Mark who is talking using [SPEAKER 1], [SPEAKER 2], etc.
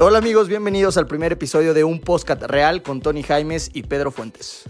[SPEAKER 1] Hola amigos, bienvenidos al primer episodio de un podcast real con Tony Jaimes y Pedro Fuentes.